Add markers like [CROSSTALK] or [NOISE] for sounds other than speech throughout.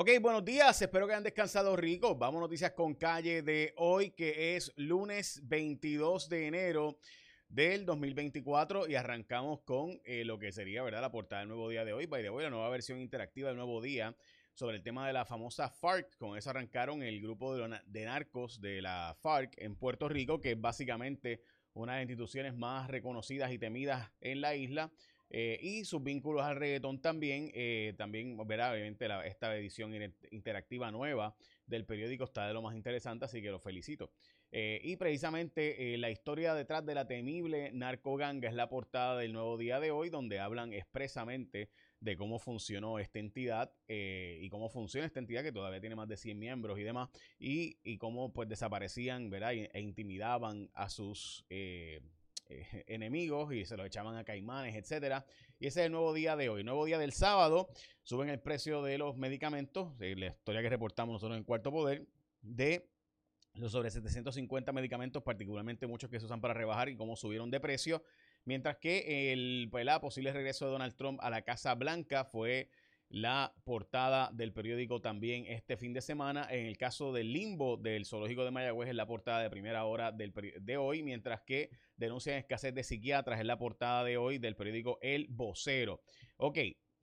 Ok, buenos días, espero que hayan descansado rico. Vamos noticias con calle de hoy, que es lunes 22 de enero del 2024 y arrancamos con eh, lo que sería, ¿verdad? La portada del nuevo día de hoy. By the way, la nueva versión interactiva del nuevo día sobre el tema de la famosa FARC. Con eso arrancaron el grupo de, de narcos de la FARC en Puerto Rico, que es básicamente una de las instituciones más reconocidas y temidas en la isla. Eh, y sus vínculos al reggaetón también, eh, también verá obviamente esta edición interactiva nueva del periódico está de lo más interesante, así que lo felicito. Eh, y precisamente la historia detrás de la temible narcoganga es la portada del nuevo día de hoy, donde hablan expresamente de cómo funcionó esta entidad y cómo funciona esta entidad que todavía tiene más de 100 miembros y demás, y, y cómo pues desaparecían ¿verdad? e intimidaban a sus eh, [LAUGHS] enemigos y se los echaban a caimanes, etcétera. Y ese es el nuevo día de hoy. Nuevo día del sábado, suben el precio de los medicamentos, la historia que reportamos nosotros en Cuarto Poder, de los sobre 750 medicamentos, particularmente muchos que se usan para rebajar y cómo subieron de precio. Mientras que el, posible regreso de Donald Trump a la Casa Blanca fue la portada del periódico también este fin de semana. En el caso del limbo del zoológico de Mayagüez es la portada de primera hora del, de hoy, mientras que denuncian escasez de psiquiatras es la portada de hoy del periódico El Vocero. Ok,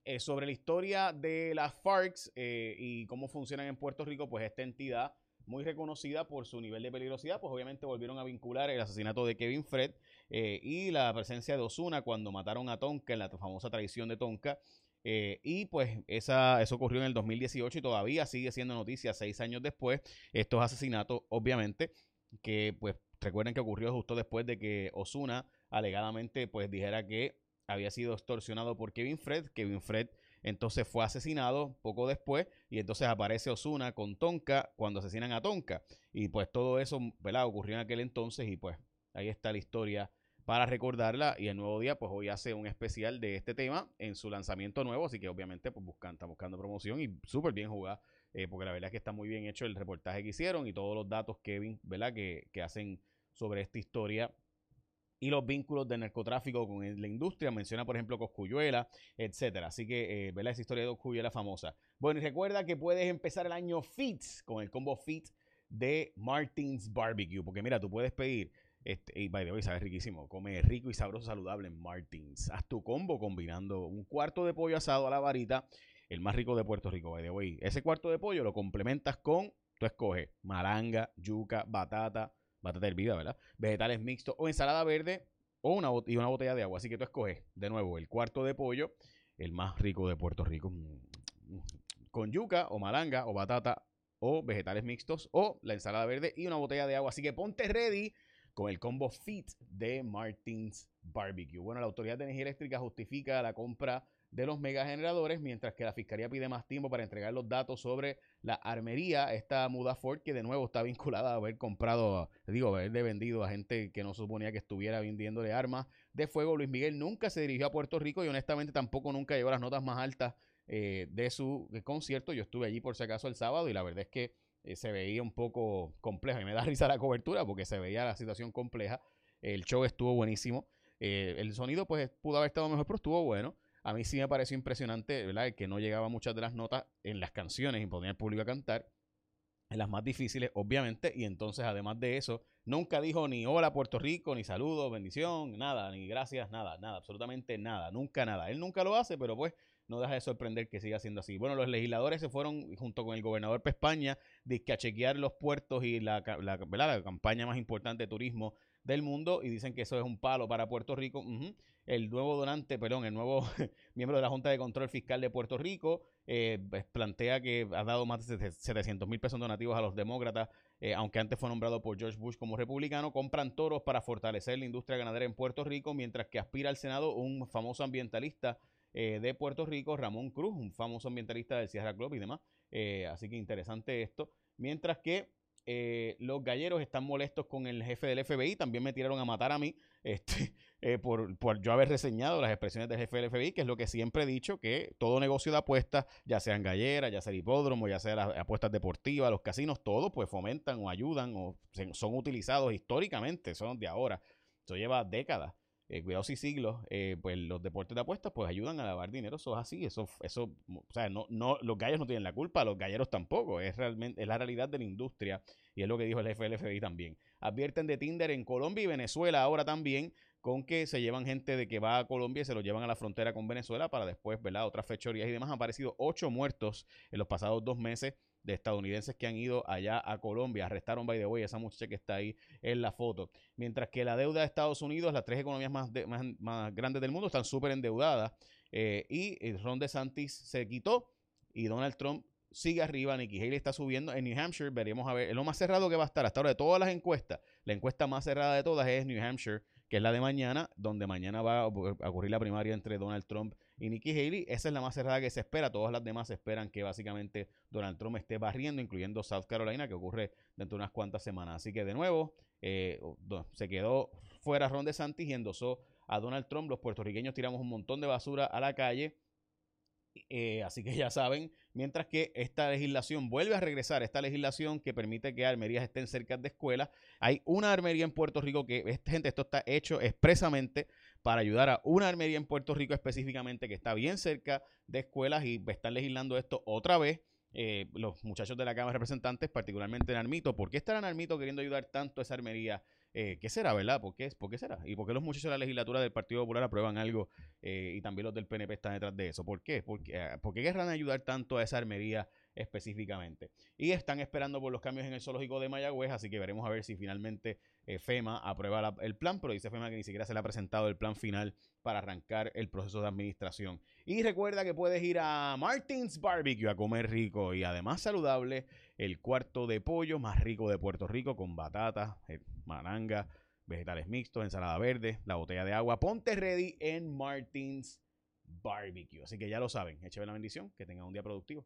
eh, sobre la historia de las FARCs eh, y cómo funcionan en Puerto Rico, pues esta entidad muy reconocida por su nivel de peligrosidad, pues obviamente volvieron a vincular el asesinato de Kevin Fred eh, y la presencia de Osuna cuando mataron a Tonka en la famosa traición de Tonka eh, y pues esa, eso ocurrió en el 2018 y todavía sigue siendo noticia seis años después. Estos asesinatos, obviamente, que pues recuerden que ocurrió justo después de que Osuna alegadamente pues dijera que había sido extorsionado por Kevin Fred. Kevin Fred entonces fue asesinado poco después y entonces aparece Osuna con Tonka cuando asesinan a Tonka. Y pues todo eso ¿verdad? ocurrió en aquel entonces y pues ahí está la historia para recordarla. Y el nuevo día, pues hoy hace un especial de este tema en su lanzamiento nuevo. Así que obviamente, pues buscan, está buscando promoción y súper bien jugada. Eh, porque la verdad es que está muy bien hecho el reportaje que hicieron y todos los datos, Kevin, ¿verdad? Que, que hacen sobre esta historia y los vínculos de narcotráfico con la industria. Menciona, por ejemplo, Coscuyuela, etcétera. Así que, eh, ¿verdad? Esa historia de Coscuyuela famosa. Bueno, y recuerda que puedes empezar el año FIT con el combo FIT de Martins Barbecue. Porque mira, tú puedes pedir este, y by the way, sabe riquísimo. Come rico y sabroso, saludable en Martins. Haz tu combo combinando un cuarto de pollo asado a la varita, el más rico de Puerto Rico, by the way. Ese cuarto de pollo lo complementas con, tú escoges, malanga, yuca, batata, batata hervida, ¿verdad? Vegetales mixtos o ensalada verde o una, y una botella de agua. Así que tú escoges, de nuevo, el cuarto de pollo, el más rico de Puerto Rico, mm, mm, con yuca o malanga o batata o vegetales mixtos o la ensalada verde y una botella de agua. Así que ponte ready con el combo FIT de Martins Barbecue. Bueno, la Autoridad de Energía Eléctrica justifica la compra de los megageneradores, mientras que la Fiscalía pide más tiempo para entregar los datos sobre la armería, esta muda Ford que de nuevo está vinculada a haber comprado, digo, haberle vendido a gente que no suponía que estuviera vendiéndole armas de fuego. Luis Miguel nunca se dirigió a Puerto Rico y honestamente tampoco nunca llegó a las notas más altas eh, de su concierto. Yo estuve allí por si acaso el sábado y la verdad es que eh, se veía un poco complejo. Y me da [LAUGHS] risa la cobertura porque se veía la situación compleja. El show estuvo buenísimo. Eh, el sonido, pues, pudo haber estado mejor, pero estuvo bueno. A mí sí me pareció impresionante, ¿verdad? Que no llegaba muchas de las notas en las canciones y ponía al público a cantar. En las más difíciles, obviamente. Y entonces, además de eso, nunca dijo ni hola Puerto Rico, ni saludos, bendición, nada, ni gracias, nada, nada, absolutamente nada, nunca nada. Él nunca lo hace, pero pues no deja de sorprender que siga siendo así. Bueno, los legisladores se fueron junto con el gobernador de España a chequear los puertos y la, la, la, campaña más importante de turismo del mundo y dicen que eso es un palo para Puerto Rico. El nuevo donante, perdón, el nuevo [LAUGHS] miembro de la Junta de Control Fiscal de Puerto Rico eh, pues, plantea que ha dado más de 700 mil pesos donativos a los demócratas, eh, aunque antes fue nombrado por George Bush como republicano, compran toros para fortalecer la industria ganadera en Puerto Rico, mientras que aspira al Senado un famoso ambientalista eh, de Puerto Rico, Ramón Cruz, un famoso ambientalista del Sierra Club y demás. Eh, así que interesante esto. Mientras que eh, los galleros están molestos con el jefe del FBI, también me tiraron a matar a mí este, [LAUGHS] por, por, yo haber reseñado las expresiones del jefe del FBI, que es lo que siempre he dicho, que todo negocio de apuestas, ya sean galleras, ya sea el hipódromo, ya sea las apuestas deportivas, los casinos, todos pues fomentan o ayudan o son utilizados históricamente, son de ahora. Eso lleva décadas eh, cuidados y siglos, eh, pues los deportes de apuestas pues ayudan a lavar dinero, eso es así, eso, eso, o sea, no, no, los gallos no tienen la culpa, los galleros tampoco, es realmente, es la realidad de la industria y es lo que dijo el FLFBI también. Advierten de Tinder en Colombia y Venezuela ahora también, con que se llevan gente de que va a Colombia y se lo llevan a la frontera con Venezuela para después, ¿verdad? Otras fechorías y demás. Han aparecido ocho muertos en los pasados dos meses de estadounidenses que han ido allá a Colombia. Arrestaron, by the way, esa muchacha que está ahí en la foto. Mientras que la deuda de Estados Unidos, las tres economías más, más, grandes del mundo, están súper endeudadas. Eh, y Ron DeSantis se quitó y Donald Trump sigue arriba. Nikki Haley está subiendo. En New Hampshire veremos a ver. Es lo más cerrado que va a estar hasta ahora de todas las encuestas. La encuesta más cerrada de todas es New Hampshire que es la de mañana, donde mañana va a ocurrir la primaria entre Donald Trump y Nikki Haley. Esa es la más cerrada que se espera. Todas las demás esperan que básicamente Donald Trump esté barriendo, incluyendo South Carolina, que ocurre dentro de unas cuantas semanas. Así que de nuevo, eh, se quedó fuera Ron DeSantis y endosó a Donald Trump. Los puertorriqueños tiramos un montón de basura a la calle eh, así que ya saben, mientras que esta legislación vuelve a regresar, esta legislación que permite que armerías estén cerca de escuelas, hay una armería en Puerto Rico que, gente, esto está hecho expresamente para ayudar a una armería en Puerto Rico específicamente que está bien cerca de escuelas y están legislando esto otra vez. Eh, los muchachos de la Cámara de Representantes, particularmente en Armito, ¿por qué estarán Armito queriendo ayudar tanto a esa armería eh, ¿Qué será, verdad? ¿Por qué, ¿Por qué será? ¿Y por qué los muchachos de la legislatura del Partido Popular aprueban algo eh, y también los del PNP están detrás de eso? ¿Por qué? ¿Por qué, ah, ¿Por qué querrán ayudar tanto a esa armería específicamente? Y están esperando por los cambios en el zoológico de Mayagüez, así que veremos a ver si finalmente eh, FEMA aprueba el plan, pero dice FEMA que ni siquiera se le ha presentado el plan final para arrancar el proceso de administración. Y recuerda que puedes ir a Martins Barbecue a comer rico y además saludable el cuarto de pollo más rico de Puerto Rico con batata, eh, mananga, vegetales mixtos, ensalada verde, la botella de agua. Ponte ready en Martins Barbecue. Así que ya lo saben, écheme la bendición, que tengan un día productivo.